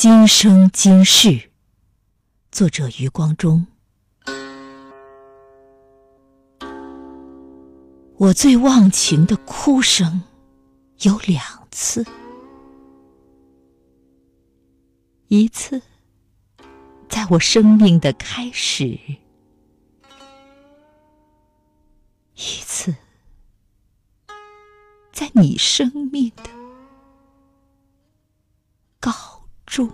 今生今世，作者余光中。我最忘情的哭声有两次，一次在我生命的开始，一次在你生命的。中，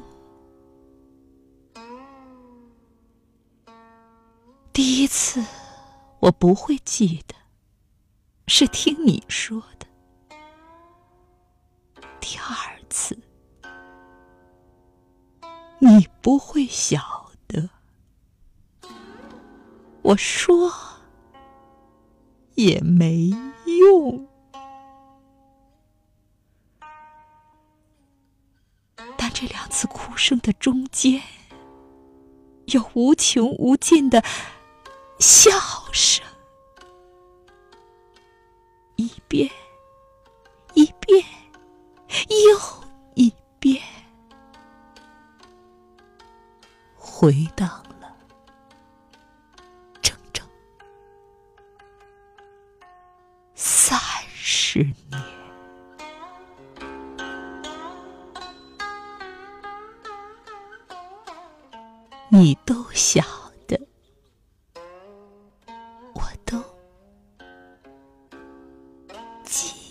第一次我不会记得，是听你说的；第二次，你不会晓得，我说也没用。这两次哭声的中间，有无穷无尽的笑声，一遍，一遍，又一遍，回荡了整整三十年。你都晓得。我都记